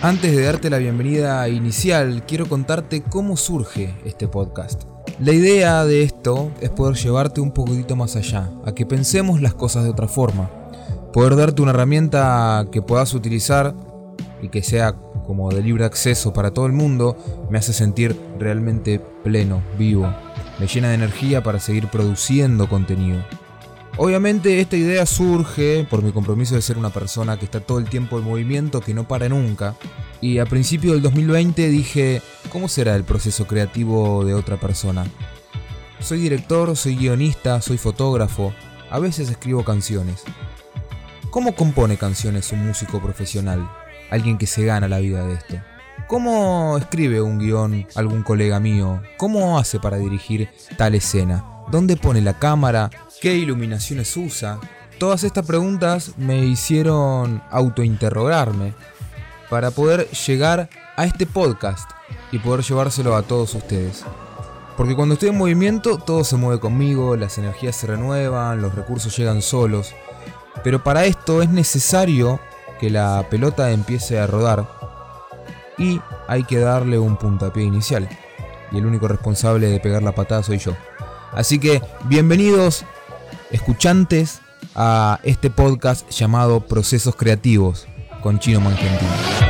Antes de darte la bienvenida inicial, quiero contarte cómo surge este podcast. La idea de esto es poder llevarte un poquitito más allá, a que pensemos las cosas de otra forma. Poder darte una herramienta que puedas utilizar y que sea como de libre acceso para todo el mundo, me hace sentir realmente pleno, vivo. Me llena de energía para seguir produciendo contenido. Obviamente esta idea surge por mi compromiso de ser una persona que está todo el tiempo en movimiento, que no para nunca. Y a principio del 2020 dije, ¿cómo será el proceso creativo de otra persona? Soy director, soy guionista, soy fotógrafo, a veces escribo canciones. ¿Cómo compone canciones un músico profesional? Alguien que se gana la vida de esto. ¿Cómo escribe un guion algún colega mío? ¿Cómo hace para dirigir tal escena? ¿Dónde pone la cámara? ¿Qué iluminaciones usa? Todas estas preguntas me hicieron autointerrogarme para poder llegar a este podcast y poder llevárselo a todos ustedes. Porque cuando estoy en movimiento todo se mueve conmigo, las energías se renuevan, los recursos llegan solos. Pero para esto es necesario que la pelota empiece a rodar y hay que darle un puntapié inicial. Y el único responsable de pegar la patada soy yo. Así que bienvenidos escuchantes a este podcast llamado Procesos Creativos con Chino Mangentino.